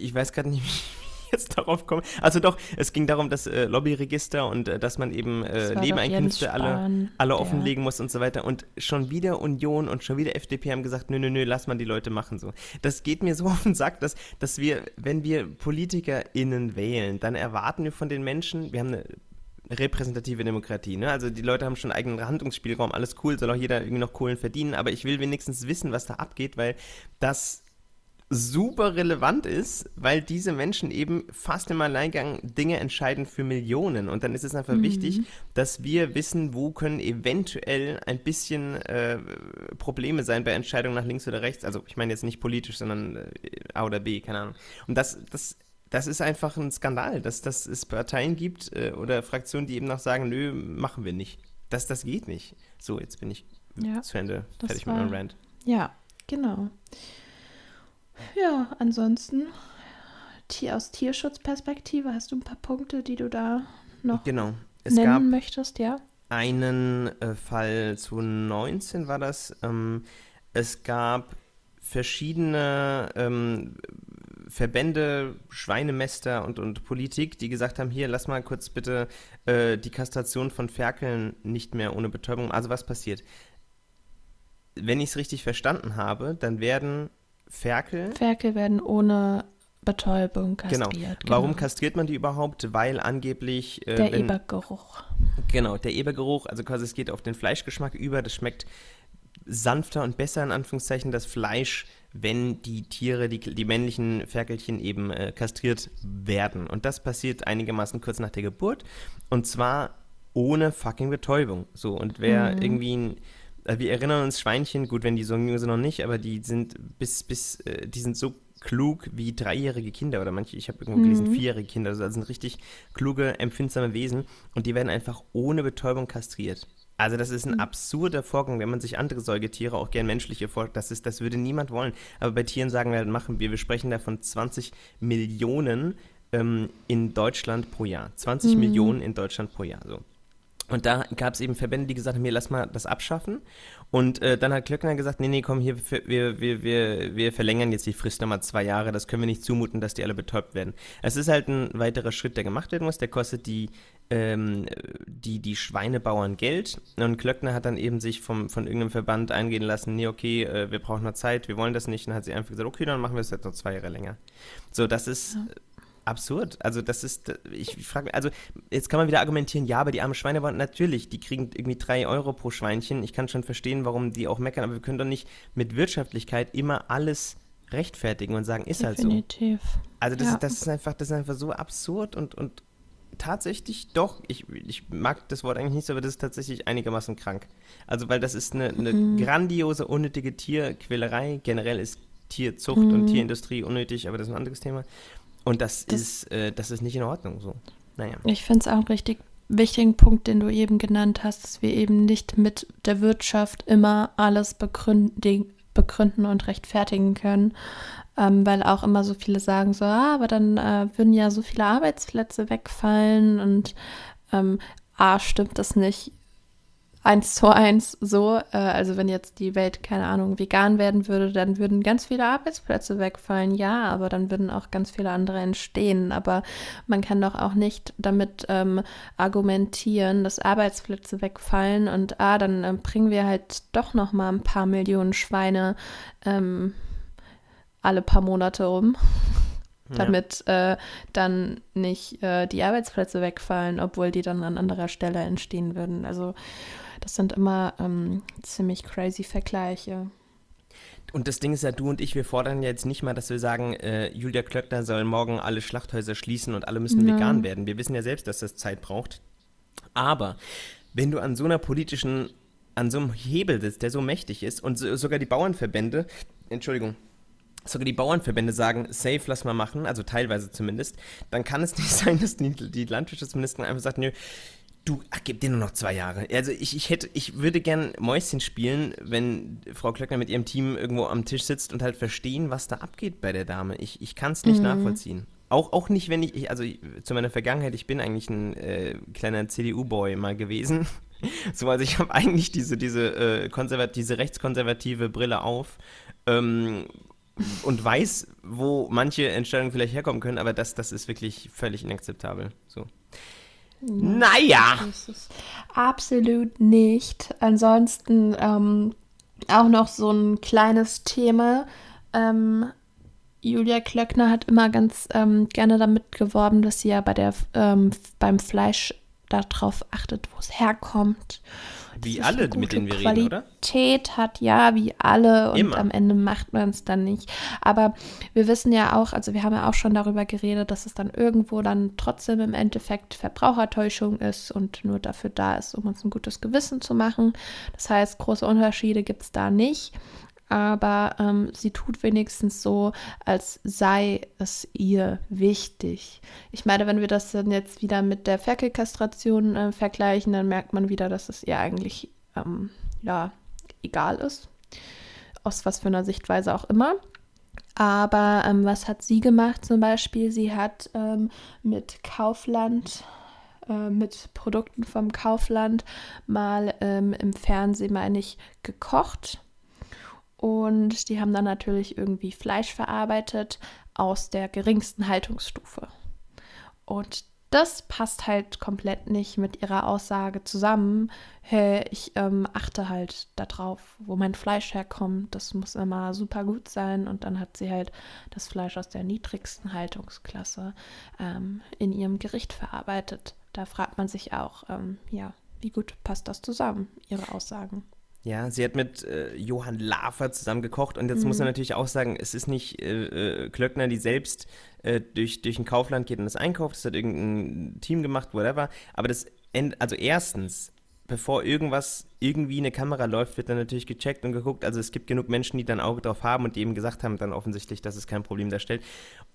ich weiß gerade nicht, jetzt darauf komme. Also doch, es ging darum, dass äh, Lobbyregister und äh, dass man eben äh, Nebeneinkünfte alle, alle offenlegen muss und so weiter. Und schon wieder Union und schon wieder FDP haben gesagt, nö, nö, nö, lass mal die Leute machen so. Das geht mir so auf den Sack, dass, dass wir, wenn wir PolitikerInnen wählen, dann erwarten wir von den Menschen, wir haben eine repräsentative Demokratie. Ne? Also die Leute haben schon eigenen Handlungsspielraum, alles cool, soll auch jeder irgendwie noch Kohlen verdienen, aber ich will wenigstens wissen, was da abgeht, weil das super relevant ist, weil diese Menschen eben fast im Alleingang Dinge entscheiden für Millionen. Und dann ist es einfach mhm. wichtig, dass wir wissen, wo können eventuell ein bisschen äh, Probleme sein bei Entscheidungen nach links oder rechts. Also ich meine jetzt nicht politisch, sondern äh, A oder B, keine Ahnung. Und das, das, das ist einfach ein Skandal, dass, dass es Parteien gibt äh, oder Fraktionen, die eben noch sagen, nö, machen wir nicht. Das, das geht nicht. So, jetzt bin ich ja, zu Ende fertig war, mit meinem Rant.
Ja, genau. Ja, ansonsten aus Tierschutzperspektive hast du ein paar Punkte, die du da noch genau. es nennen gab möchtest, ja?
Einen äh, Fall zu 19 war das. Ähm, es gab verschiedene ähm, Verbände, Schweinemester und, und Politik, die gesagt haben, hier, lass mal kurz bitte äh, die Kastration von Ferkeln nicht mehr ohne Betäubung. Also was passiert? Wenn ich es richtig verstanden habe, dann werden Ferkel.
Ferkel werden ohne Betäubung
genau. kastriert. Genau. Warum kastriert man die überhaupt? Weil angeblich.
Äh, der wenn, Ebergeruch.
Genau, der Ebergeruch, also quasi es geht auf den Fleischgeschmack über. Das schmeckt sanfter und besser, in Anführungszeichen, das Fleisch, wenn die Tiere, die, die männlichen Ferkelchen eben äh, kastriert werden. Und das passiert einigermaßen kurz nach der Geburt. Und zwar ohne fucking Betäubung. So, und wer mhm. irgendwie ein wir erinnern uns Schweinchen, gut, wenn die so jung sind noch nicht, aber die sind bis, bis, äh, die sind so klug wie dreijährige Kinder oder manche, ich habe irgendwo gelesen, mhm. vierjährige Kinder. Also das sind richtig kluge, empfindsame Wesen und die werden einfach ohne Betäubung kastriert. Also das ist ein mhm. absurder Vorgang, wenn man sich andere Säugetiere, auch gern menschliche vorstellt. Das, ist, das würde niemand wollen. Aber bei Tieren sagen wir halt, machen wir, wir sprechen da von 20 Millionen ähm, in Deutschland pro Jahr. 20 mhm. Millionen in Deutschland pro Jahr. So. Und da gab es eben Verbände, die gesagt haben, hier, lass mal das abschaffen. Und äh, dann hat Klöckner gesagt, nee, nee, komm, hier, wir, wir, wir, wir verlängern jetzt die Frist nochmal zwei Jahre. Das können wir nicht zumuten, dass die alle betäubt werden. Es ist halt ein weiterer Schritt, der gemacht werden muss. Der kostet die, ähm, die, die Schweinebauern Geld. Und Klöckner hat dann eben sich vom, von irgendeinem Verband eingehen lassen, nee, okay, äh, wir brauchen noch Zeit, wir wollen das nicht. Und dann hat sie einfach gesagt, okay, dann machen wir es jetzt noch zwei Jahre länger. So, das ist... Ja absurd. Also das ist, ich frage mich, also jetzt kann man wieder argumentieren, ja, aber die armen Schweine waren natürlich, die kriegen irgendwie drei Euro pro Schweinchen. Ich kann schon verstehen, warum die auch meckern, aber wir können doch nicht mit Wirtschaftlichkeit immer alles rechtfertigen und sagen, ist
Definitiv.
halt so. Also das,
Ja.
ist, das ist einfach, das ist einfach so absurd und, und tatsächlich doch, ich, ich mag das Wort eigentlich nicht so, aber das ist tatsächlich einigermaßen krank. Also weil das ist eine, eine
Mhm.
grandiose, unnötige Tierquälerei. Generell ist Tierzucht und
Mhm.
Tierindustrie unnötig, aber das ist ein anderes Thema. Und das,
Das-
ist, äh, das ist nicht in Ordnung so. Naja.
Ich finde es auch einen richtig wichtigen Punkt, den du eben genannt hast, dass wir eben nicht mit der Wirtschaft immer alles begründen, begründen und rechtfertigen können, ähm, weil auch immer so viele sagen so, ah, aber dann äh, würden ja so viele Arbeitsplätze wegfallen und ähm, A, stimmt das nicht eins zu eins so. Äh, also wenn jetzt die Welt, keine Ahnung, vegan werden würde, dann würden ganz viele Arbeitsplätze wegfallen, ja, aber dann würden auch ganz viele andere entstehen. Aber man kann doch auch nicht damit ähm, argumentieren, dass Arbeitsplätze wegfallen und ah, dann ähm, bringen wir halt doch noch mal ein paar Millionen Schweine ähm, alle paar Monate um damit äh, dann nicht äh, die Arbeitsplätze wegfallen, obwohl die dann an anderer Stelle entstehen würden. Also das sind immer ähm, ziemlich crazy Vergleiche.
Und das Ding ist ja, du und ich, wir fordern ja jetzt nicht mal, dass wir sagen, äh, Julia Klöckner soll morgen alle Schlachthäuser schließen und alle müssen
Nein.
vegan werden. Wir wissen ja selbst, dass das Zeit braucht. Aber wenn du an so einer politischen, an so einem Hebel sitzt, der so mächtig ist und so, sogar die Bauernverbände, Entschuldigung, sogar die Bauernverbände sagen, safe, lass mal machen, also teilweise zumindest, dann kann es nicht sein, dass die, die Landwirtschaftsministerin einfach sagt, nö, du, ach, gib dir nur noch zwei Jahre. Also ich, ich hätte, ich würde gern Mäuschen spielen, wenn Frau Klöckner mit ihrem Team irgendwo am Tisch sitzt und halt verstehen, was da abgeht bei der Dame. Ich, ich kann es nicht
Mhm.
nachvollziehen. Auch, auch nicht, wenn ich, ich also zu meiner Vergangenheit, ich bin eigentlich ein äh, kleiner CDU-Boy mal gewesen. so, also ich habe eigentlich diese, diese, äh, konservat diese rechtskonservative Brille auf. Ähm, und weiß, wo manche Entscheidungen vielleicht herkommen können, aber das, das ist wirklich völlig inakzeptabel. So. Naja.
Absolut nicht. Ansonsten ähm, auch noch so ein kleines Thema. Ähm, Julia Klöckner hat immer ganz ähm, gerne damit geworben, dass sie ja bei der, ähm, beim Fleisch darauf achtet, wo es herkommt.
Wie alle, mit denen wir
gute
reden, oder?
Qualität hat, ja, wie alle. Und
Immer.
am Ende macht man es dann nicht. Aber wir wissen ja auch, also wir haben ja auch schon darüber geredet, dass es dann irgendwo dann trotzdem im Endeffekt Verbrauchertäuschung ist und nur dafür da ist, um uns ein gutes Gewissen zu machen. Das heißt, große Unterschiede gibt es da nicht. Aber ähm, sie tut wenigstens so, als sei es ihr wichtig. Ich meine, wenn wir das dann jetzt wieder mit der Ferkelkastration äh, vergleichen, dann merkt man wieder, dass es ihr eigentlich ähm, ja egal ist. Aus was für einer Sichtweise auch immer. Aber ähm, was hat sie gemacht zum Beispiel? Sie hat ähm, mit Kaufland, äh, mit Produkten vom Kaufland mal ähm, im Fernsehen, meine ich, gekocht. Und die haben dann natürlich irgendwie Fleisch verarbeitet aus der geringsten Haltungsstufe. Und das passt halt komplett nicht mit ihrer Aussage zusammen. Hey, ich ähm, achte halt darauf, wo mein Fleisch herkommt. Das muss immer super gut sein. Und dann hat sie halt das Fleisch aus der niedrigsten Haltungsklasse ähm, in ihrem Gericht verarbeitet. Da fragt man sich auch, ähm, ja, wie gut passt das zusammen, ihre Aussagen.
Ja, sie hat mit äh, Johann Lafer zusammen gekocht und jetzt muss man natürlich auch sagen, es ist nicht äh, äh, Klöckner, die selbst äh, durch, durch ein Kaufland geht und das einkauft, das hat irgendein Team gemacht, whatever. Aber das, End, also erstens, bevor irgendwas irgendwie eine Kamera läuft, wird dann natürlich gecheckt und geguckt. Also es gibt genug Menschen, die dann Auge drauf haben und die eben gesagt haben dann offensichtlich, dass es kein Problem darstellt.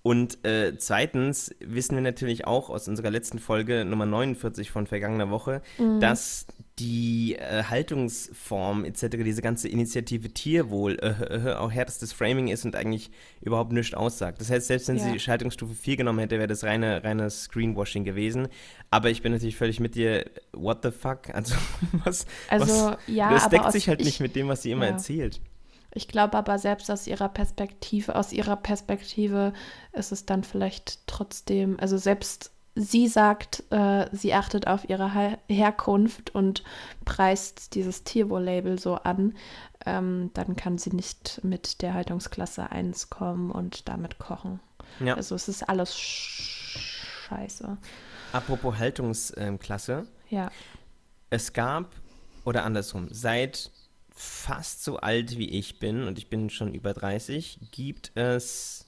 Und äh, zweitens wissen wir natürlich auch aus unserer letzten Folge Nummer 49 von vergangener Woche, dass die äh, Haltungsform etc., diese ganze Initiative Tierwohl äh, äh, auch härtestes Framing ist und eigentlich überhaupt nichts aussagt. Das heißt, selbst wenn
Ja.
sie Schaltungsstufe 4 genommen hätte, wäre das reine, reines Screenwashing gewesen. Aber ich bin natürlich völlig mit dir, what the fuck? Also, was,
Also,
was,
ja,
das deckt sich halt
ich-
nicht mit dem, was sie immer
ja.
erzählt.
Ich glaube aber selbst aus ihrer Perspektive, aus ihrer Perspektive ist es dann vielleicht trotzdem, also selbst sie sagt, äh, sie achtet auf ihre Her Herkunft und preist dieses Tierwohl-Label so an, ähm, dann kann sie nicht mit der Haltungsklasse 1 kommen und damit kochen.
Ja.
Also es ist alles sch scheiße.
Apropos Haltungsklasse.
Ja.
Es gab, oder andersrum, seit fast so alt wie ich bin, und ich bin schon über 30, gibt es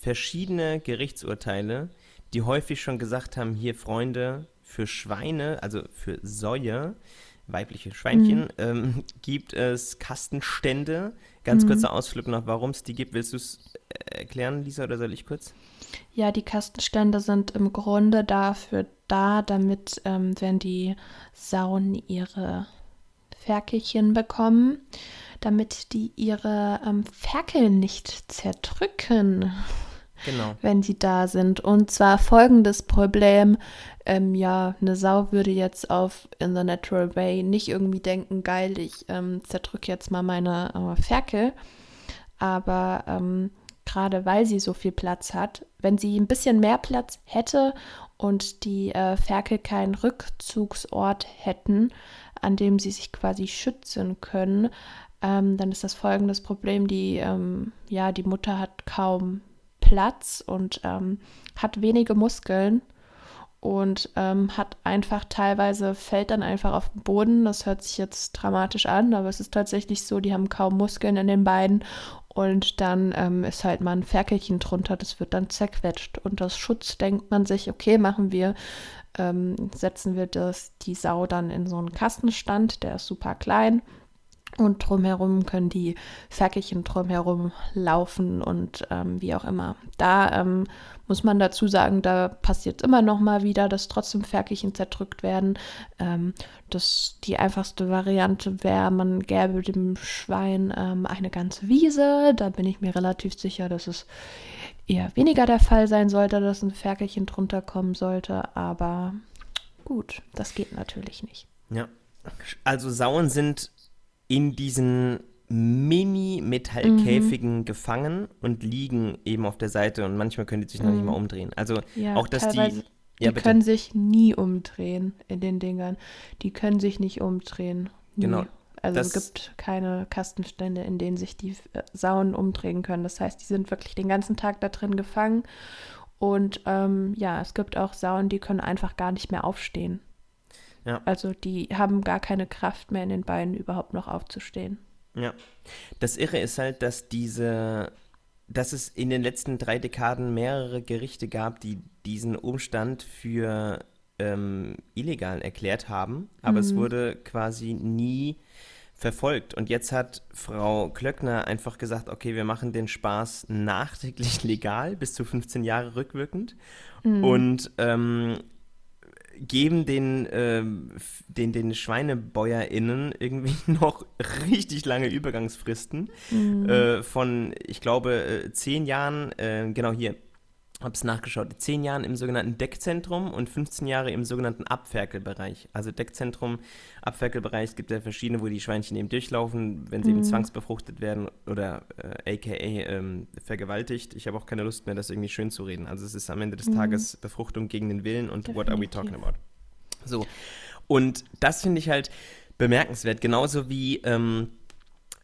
verschiedene Gerichtsurteile, die häufig schon gesagt haben, hier Freunde, für Schweine, also für Säue, weibliche Schweinchen, mhm. ähm, gibt es Kastenstände. Ganz mhm. kurzer Ausflug noch, warum es die gibt. Willst du es äh, erklären, Lisa, oder soll ich kurz?
Ja, die Kastenstände sind im Grunde dafür da, damit, ähm, wenn die Sauen ihre Ferkelchen bekommen, damit die ihre ähm, Ferkel nicht zerdrücken.
Genau.
Wenn die da sind. Und zwar folgendes Problem: ähm, Ja, eine Sau würde jetzt auf In the Natural Way nicht irgendwie denken, geil, ich ähm, zerdrücke jetzt mal meine äh, Ferkel. Aber ähm, gerade weil sie so viel Platz hat, wenn sie ein bisschen mehr Platz hätte und die äh, Ferkel keinen Rückzugsort hätten, an dem sie sich quasi schützen können, ähm, dann ist das folgendes Problem, die, ähm, ja, die Mutter hat kaum Platz und ähm, hat wenige Muskeln und ähm, hat einfach teilweise, fällt dann einfach auf den Boden. Das hört sich jetzt dramatisch an, aber es ist tatsächlich so, die haben kaum Muskeln in den Beinen und dann ähm, ist halt mal ein Ferkelchen drunter, das wird dann zerquetscht. Und aus Schutz denkt man sich, okay, machen wir, ähm, setzen wir das, die Sau dann in so einen Kastenstand, der ist super klein. Und drumherum können die Ferkelchen drumherum laufen und ähm, wie auch immer. Da ähm, muss man dazu sagen, da passiert immer noch mal wieder, dass trotzdem Ferkelchen zerdrückt werden. Ähm, das, die einfachste Variante wäre, man gäbe dem Schwein ähm, eine ganze Wiese. Da bin ich mir relativ sicher, dass es eher weniger der Fall sein sollte, dass ein Ferkelchen drunter kommen sollte. Aber gut, das geht natürlich nicht.
Ja. Also Sauen sind in diesen Mini-Metallkäfigen mhm. gefangen und liegen eben auf der Seite und manchmal können die sich noch nicht mal mhm. umdrehen. Also ja, auch, dass die.
Ja, die können sich nie umdrehen in den Dingern. Die können sich nicht umdrehen. Nie. Genau. Also es gibt keine Kastenstände, in denen sich die äh, Sauen umdrehen können. Das heißt, die sind wirklich den ganzen Tag da drin gefangen. Und ähm, ja, es gibt auch Sauen, die können einfach gar nicht mehr aufstehen. Ja. Also die haben gar keine Kraft mehr in den Beinen, überhaupt noch aufzustehen.
Ja. Das Irre ist halt, dass diese, dass es in den letzten drei Dekaden mehrere Gerichte gab, die diesen Umstand für ähm, illegal erklärt haben, aber mhm. es wurde quasi nie verfolgt. Und jetzt hat Frau Klöckner einfach gesagt, okay, wir machen den Spaß nachträglich legal, bis zu 15 Jahre rückwirkend. Mhm. Und ähm, geben den, äh, den, den SchweinebäuerInnen irgendwie noch richtig lange Übergangsfristen mhm. äh, von, ich glaube, äh, zehn Jahren, äh, genau hier, habe es nachgeschaut, 10 Jahren im sogenannten Deckzentrum und 15 Jahre im sogenannten Abferkelbereich. Also Deckzentrum, Abferkelbereich, es gibt ja verschiedene, wo die Schweinchen eben durchlaufen, wenn sie mhm. eben zwangsbefruchtet werden oder äh, aka ähm, vergewaltigt. Ich habe auch keine Lust mehr, das irgendwie schön zu reden. Also es ist am Ende des mhm. Tages Befruchtung gegen den Willen und Definitiv. what are we talking about? So. Und das finde ich halt bemerkenswert, genauso wie ähm,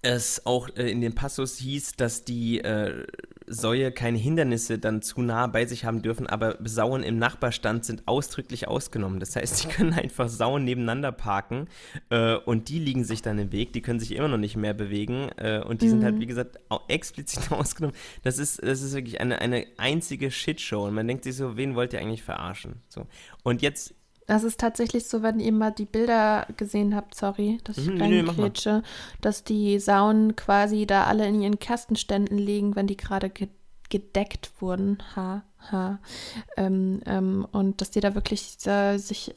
es auch äh, in dem Passus hieß, dass die äh, Säue keine Hindernisse dann zu nah bei sich haben dürfen, aber Sauen im Nachbarstand sind ausdrücklich ausgenommen. Das heißt, sie können einfach Sauen nebeneinander parken äh, und die liegen sich dann im Weg, die können sich immer noch nicht mehr bewegen äh, und die mhm. sind halt, mhm. wie gesagt, explizit ausgenommen. Das ist, das ist wirklich eine, eine einzige Shitshow und man denkt sich so, wen wollt ihr eigentlich verarschen? So. Und jetzt
das ist tatsächlich so, wenn ihr mal die Bilder gesehen habt, sorry, dass ich mhm, nee, nee, dass die Sauen quasi da alle in ihren Kastenständen liegen, wenn die gerade ge gedeckt wurden. Ha, ha. Ähm, ähm, und dass die da wirklich äh, sich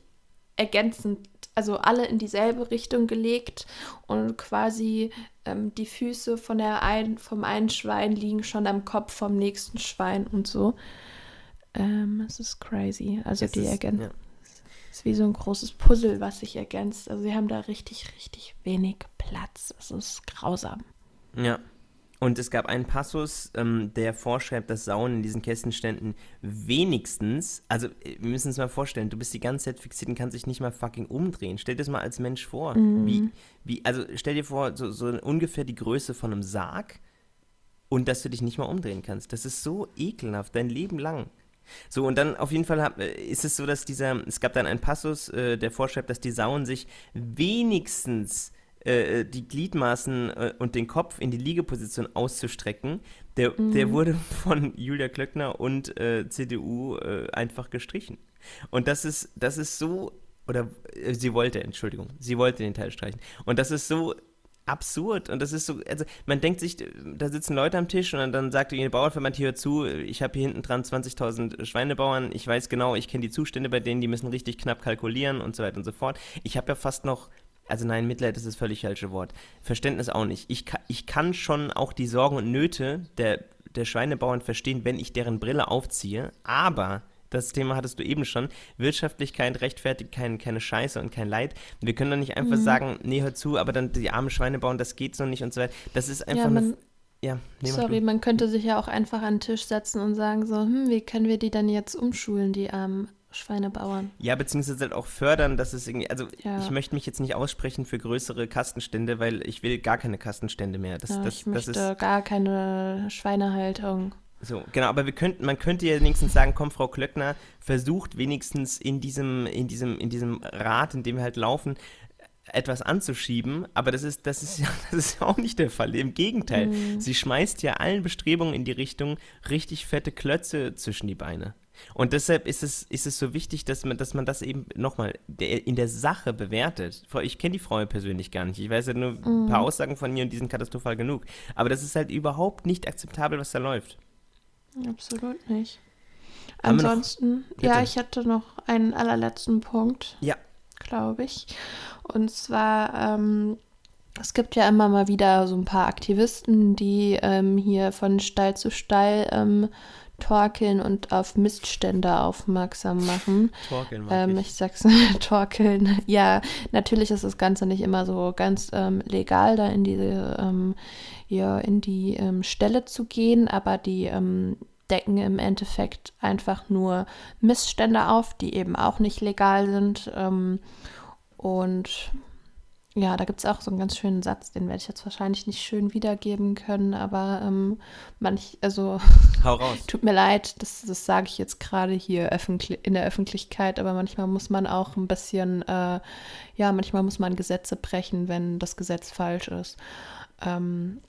ergänzend, also alle in dieselbe Richtung gelegt und quasi ähm, die Füße von der ein, vom einen Schwein liegen schon am Kopf vom nächsten Schwein und so. Ähm, es ist crazy. Also es die ergänzen. Ja ist wie so ein großes Puzzle, was sich ergänzt. Also sie haben da richtig, richtig wenig Platz. Es ist grausam.
Ja. Und es gab einen Passus, ähm, der vorschreibt, dass Sauen in diesen Kästenständen wenigstens, also äh, wir müssen uns mal vorstellen, du bist die ganze Zeit fixiert und kannst dich nicht mal fucking umdrehen. Stell dir das mal als Mensch vor. Mhm. Wie, wie, also stell dir vor, so, so ungefähr die Größe von einem Sarg und dass du dich nicht mal umdrehen kannst. Das ist so ekelhaft, dein Leben lang. So, und dann auf jeden Fall hab, ist es so, dass dieser, es gab dann einen Passus, äh, der vorschreibt, dass die Sauen sich wenigstens äh, die Gliedmaßen äh, und den Kopf in die Liegeposition auszustrecken. Der, mhm. der wurde von Julia Klöckner und äh, CDU äh, einfach gestrichen. Und das ist, das ist so, oder äh, sie wollte, Entschuldigung, sie wollte den Teil streichen. Und das ist so absurd und das ist so, also man denkt sich, da sitzen Leute am Tisch und dann, dann sagt die Bauernverband hier zu, ich habe hier hinten dran 20.000 Schweinebauern, ich weiß genau, ich kenne die Zustände bei denen, die müssen richtig knapp kalkulieren und so weiter und so fort. Ich habe ja fast noch, also nein, Mitleid ist das völlig falsche Wort, Verständnis auch nicht. Ich, ich kann schon auch die Sorgen und Nöte der, der Schweinebauern verstehen, wenn ich deren Brille aufziehe, aber das Thema hattest du eben schon. Wirtschaftlichkeit rechtfertigt kein, keine Scheiße und kein Leid. Wir können doch nicht einfach mhm. sagen, nee, hör zu, aber dann die armen Schweine bauen, das geht so nicht und so weiter. Das ist einfach
ja,
man,
eine. Ja, sorry, man könnte sich ja auch einfach an den Tisch setzen und sagen so, hm, wie können wir die dann jetzt umschulen, die armen Schweinebauern.
Ja, beziehungsweise halt auch fördern, dass es irgendwie, also ja. ich möchte mich jetzt nicht aussprechen für größere Kastenstände, weil ich will gar keine Kastenstände mehr. Das,
ja,
das,
ich möchte das ist, gar keine Schweinehaltung.
So, genau, aber wir könnten, man könnte ja wenigstens sagen, komm, Frau Klöckner, versucht wenigstens in diesem, in diesem, in diesem Rad, in dem wir halt laufen, etwas anzuschieben, aber das ist, das ist ja, das ist ja auch nicht der Fall. Im Gegenteil, mhm. sie schmeißt ja allen Bestrebungen in die Richtung, richtig fette Klötze zwischen die Beine. Und deshalb ist es, ist es so wichtig, dass man, dass man das eben nochmal in der Sache bewertet. Ich kenne die Frau persönlich gar nicht. Ich weiß ja nur ein paar mhm. Aussagen von ihr und die sind katastrophal genug. Aber das ist halt überhaupt nicht akzeptabel, was da läuft.
Absolut nicht. Ansonsten, ja, ich hatte noch einen allerletzten Punkt.
Ja.
Glaube ich. Und zwar, ähm, es gibt ja immer mal wieder so ein paar Aktivisten, die ähm, hier von Stall zu Stall ähm, torkeln und auf Missstände aufmerksam machen.
Torkeln,
ähm, ich. ich sag's torkeln. Ja, natürlich ist das Ganze nicht immer so ganz ähm, legal, da in diese ähm, ja, in die ähm, Stelle zu gehen, aber die ähm, decken im Endeffekt einfach nur Missstände auf, die eben auch nicht legal sind. Ähm, und ja, da gibt es auch so einen ganz schönen Satz, den werde ich jetzt wahrscheinlich nicht schön wiedergeben können, aber ähm, manch, also
Hau raus.
tut mir leid, das, das sage ich jetzt gerade hier in der Öffentlichkeit, aber manchmal muss man auch ein bisschen, äh, ja, manchmal muss man Gesetze brechen, wenn das Gesetz falsch ist. Ähm,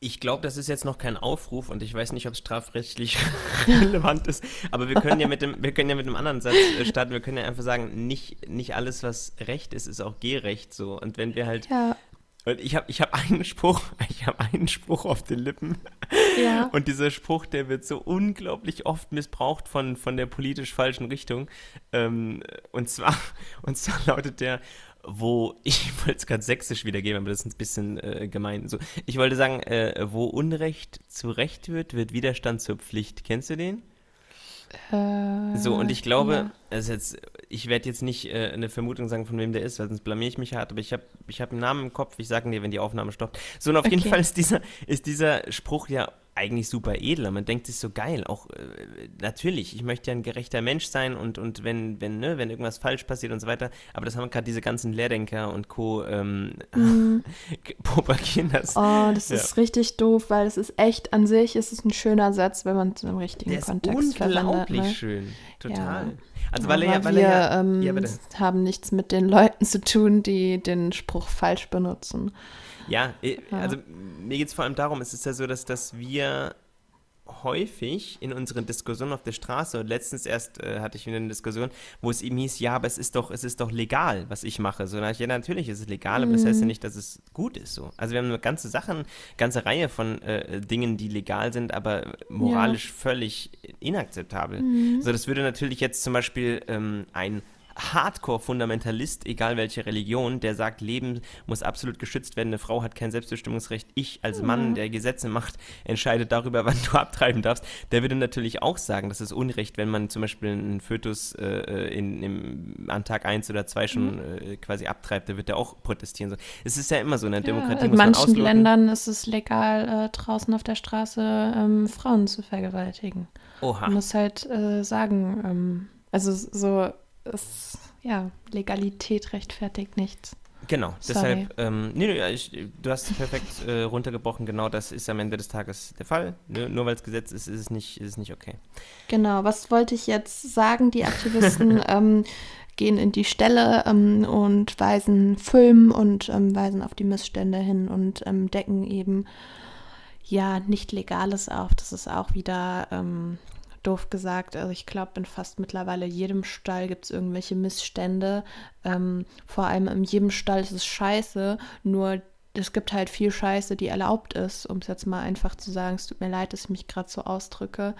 ich glaube, das ist jetzt noch kein Aufruf und ich weiß nicht, ob es strafrechtlich relevant ist, aber wir können ja mit dem, wir können ja mit einem anderen Satz äh, starten. Wir können ja einfach sagen, nicht, nicht alles, was Recht ist, ist auch Gerecht so. Und wenn wir halt.
Ja.
Und ich habe ich hab einen Spruch, ich habe einen Spruch auf den Lippen.
Ja.
Und dieser Spruch, der wird so unglaublich oft missbraucht von, von der politisch falschen Richtung. Ähm, und zwar, und zwar lautet der, wo, ich wollte es gerade sächsisch wiedergeben, aber das ist ein bisschen äh, gemein. So, ich wollte sagen, äh, wo Unrecht zu Recht wird, wird Widerstand zur Pflicht. Kennst du den?
Äh,
so, und ich glaube, ja. also jetzt, ich werde jetzt nicht äh, eine Vermutung sagen, von wem der ist, weil sonst blamier ich mich hart, aber ich habe ich hab einen Namen im Kopf, ich sage dir, wenn die Aufnahme stoppt. So, und auf okay. jeden Fall ist dieser, ist dieser Spruch ja eigentlich super edel. Man denkt sich so geil. Auch äh, natürlich, ich möchte ja ein gerechter Mensch sein und, und wenn, wenn, ne, wenn irgendwas falsch passiert und so weiter. Aber das haben gerade diese ganzen Lehrdenker und Co. Ähm, mhm. propagieren das.
Oh, das ja. ist richtig doof, weil es ist echt an sich, ist es ein schöner Satz, wenn man es im richtigen Der Kontext ist
unglaublich
ne?
schön. Total.
Ja. Also weil, er, weil wir er, ähm, ja, haben nichts mit den Leuten zu tun, die den Spruch falsch benutzen.
Ja, also mir geht es vor allem darum, es ist ja so, dass, dass wir häufig in unseren Diskussionen auf der Straße und letztens erst äh, hatte ich wieder eine Diskussion, wo es ihm hieß, ja, aber es ist doch, es ist doch legal, was ich mache. So, ich, ja, natürlich ist es legal, aber das heißt ja mhm. nicht, dass es gut ist. So. Also wir haben eine ganze Sachen, ganze Reihe von äh, Dingen, die legal sind, aber moralisch ja. völlig inakzeptabel. Mhm. So, das würde natürlich jetzt zum Beispiel ähm, ein Hardcore-Fundamentalist, egal welche Religion, der sagt, Leben muss absolut geschützt werden, eine Frau hat kein Selbstbestimmungsrecht. Ich als Mann, der Gesetze macht, entscheidet darüber, wann du abtreiben darfst. Der würde natürlich auch sagen, das ist Unrecht, wenn man zum Beispiel einen Fötus äh, in, im, an Tag 1 oder 2 schon mhm. äh, quasi abtreibt, der wird ja auch protestieren. Es ist ja immer so, in der ja, Demokratie
In manchen Ländern ist es legal, äh, draußen auf der Straße ähm, Frauen zu vergewaltigen.
Oha.
Man muss halt äh, sagen, ähm, also so ist, ja, Legalität rechtfertigt nichts.
Genau,
Sorry.
deshalb, ähm, nee, nee, ich, du hast es perfekt äh, runtergebrochen, genau das ist am Ende des Tages der Fall. Nur, nur weil es Gesetz ist, ist es nicht, ist es nicht okay.
Genau, was wollte ich jetzt sagen? Die Aktivisten ähm, gehen in die Stelle ähm, und weisen, filmen und ähm, weisen auf die Missstände hin und ähm, decken eben ja nicht Legales auf. Das ist auch wieder ähm, doof gesagt. Also ich glaube, in fast mittlerweile jedem Stall gibt es irgendwelche Missstände. Ähm, vor allem in jedem Stall ist es scheiße, nur es gibt halt viel Scheiße, die erlaubt ist, um es jetzt mal einfach zu sagen. Es tut mir leid, dass ich mich gerade so ausdrücke.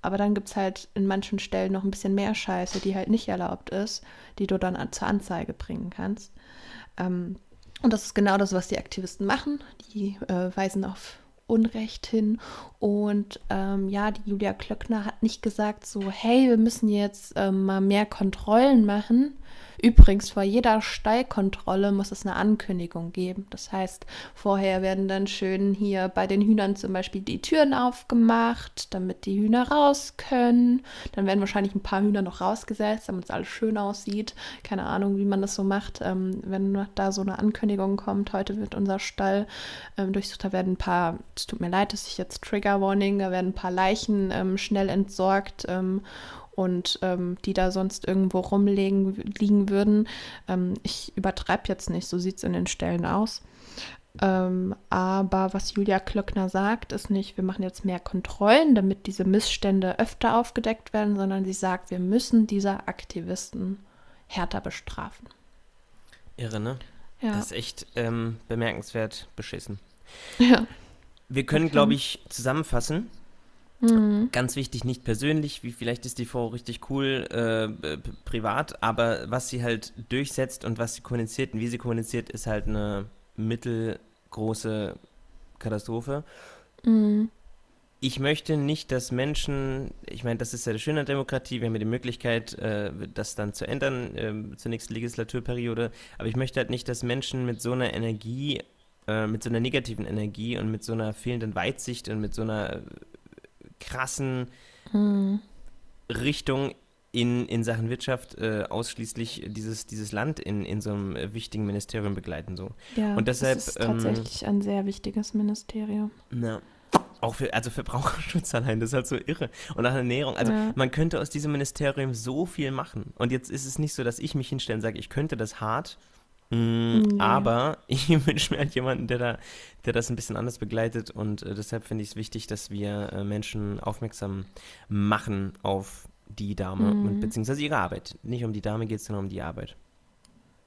Aber dann gibt es halt in manchen Stellen noch ein bisschen mehr Scheiße, die halt nicht erlaubt ist, die du dann an, zur Anzeige bringen kannst. Ähm, und das ist genau das, was die Aktivisten machen. Die äh, weisen auf Unrecht hin. Und ähm, ja, die Julia Klöckner hat nicht gesagt so, hey, wir müssen jetzt ähm, mal mehr Kontrollen machen. Übrigens, vor jeder Stallkontrolle muss es eine Ankündigung geben. Das heißt, vorher werden dann schön hier bei den Hühnern zum Beispiel die Türen aufgemacht, damit die Hühner raus können. Dann werden wahrscheinlich ein paar Hühner noch rausgesetzt, damit es alles schön aussieht. Keine Ahnung, wie man das so macht. Ähm, wenn da so eine Ankündigung kommt, heute wird unser Stall ähm, durchsucht, da werden ein paar, es tut mir leid, dass ich jetzt Trigger Warning, da werden ein paar Leichen ähm, schnell entsorgt ähm, und ähm, die da sonst irgendwo rumliegen liegen würden. Ähm, ich übertreibe jetzt nicht, so sieht es in den Stellen aus. Ähm, aber was Julia Klöckner sagt, ist nicht, wir machen jetzt mehr Kontrollen, damit diese Missstände öfter aufgedeckt werden, sondern sie sagt, wir müssen diese Aktivisten härter bestrafen.
Irre, ne?
Ja.
Das ist echt ähm, bemerkenswert beschissen.
ja.
Wir können,
Okay.
glaube ich, zusammenfassen.
Mhm.
Ganz wichtig, nicht persönlich, wie vielleicht ist die Frau richtig cool äh, privat, aber was sie halt durchsetzt und was sie kommuniziert und wie sie kommuniziert, ist halt eine mittelgroße Katastrophe.
Mhm.
Ich möchte nicht, dass Menschen, ich meine, das ist ja das Schöne an Demokratie, wir haben ja die Möglichkeit, äh, das dann zu ändern äh, zur nächsten Legislaturperiode, aber ich möchte halt nicht, dass Menschen mit so einer Energie, äh, mit so einer negativen Energie und mit so einer fehlenden Weitsicht und mit so einer äh, krassen
Mhm.
Richtung in, in Sachen Wirtschaft äh, ausschließlich dieses, dieses Land in, in so einem wichtigen Ministerium begleiten. So.
Ja,
Und deshalb,
das ist
ähm,
tatsächlich ein sehr wichtiges Ministerium.
Ja. Auch für, also Verbraucherschutz allein, das ist halt so irre. Und auch Ernährung. Also
Ja.
man könnte aus diesem Ministerium so viel machen. Und jetzt ist es nicht so, dass ich mich hinstelle und sage, ich könnte das hart. Mm,
Nee.
Aber ich wünsche mir halt jemanden, der da, der das ein bisschen anders begleitet. Und äh, deshalb finde ich es wichtig, dass wir äh, Menschen aufmerksam machen auf die Dame
Mhm.
und beziehungsweise ihre Arbeit. Nicht um die Dame geht es, sondern um die Arbeit.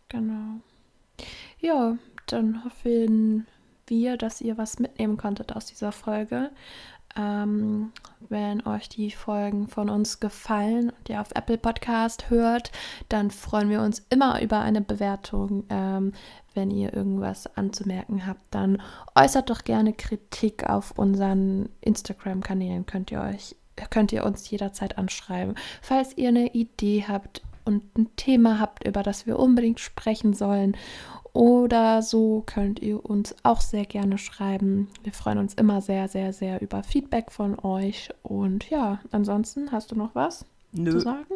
Genau. Ja, dann hoffen wir, dass ihr was mitnehmen konntet aus dieser Folge. Ähm, wenn euch die Folgen von uns gefallen und ihr auf Apple Podcast hört, dann freuen wir uns immer über eine Bewertung. Ähm, wenn ihr irgendwas anzumerken habt, dann äußert doch gerne Kritik auf unseren Instagram-Kanälen. Könnt ihr euch könnt ihr uns jederzeit anschreiben. Falls ihr eine Idee habt und ein Thema habt, über das wir unbedingt sprechen sollen oder so, könnt ihr uns auch sehr gerne schreiben. Wir freuen uns immer sehr, sehr, sehr über Feedback von euch. Und ja, ansonsten hast du noch was zu
Nö.
sagen?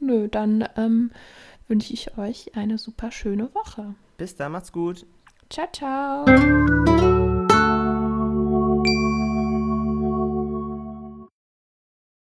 Nö, dann ähm, wünsche ich euch eine super schöne Woche.
Bis dann, macht's gut.
Ciao, ciao.